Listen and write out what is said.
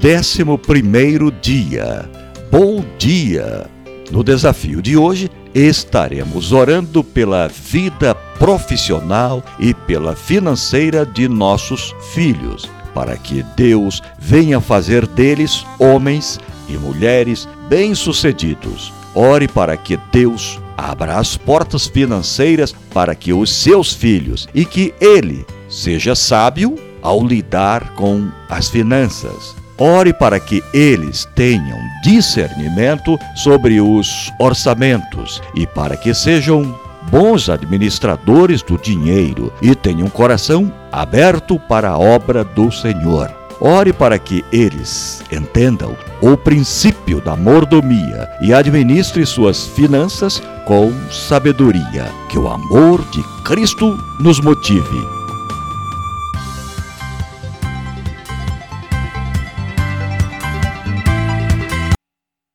décimo primeiro dia. Bom dia! No desafio de hoje, estaremos orando pela vida profissional e pela financeira de nossos filhos, para que Deus venha fazer deles homens e mulheres bem-sucedidos. Ore para que Deus abra as portas financeiras para que os seus filhos e que ele seja sábio ao lidar com as finanças. Ore para que eles tenham discernimento sobre os orçamentos e para que sejam bons administradores do dinheiro e tenham um coração aberto para a obra do Senhor. Ore para que eles entendam o princípio da mordomia e administre suas finanças com sabedoria. Que o amor de Cristo nos motive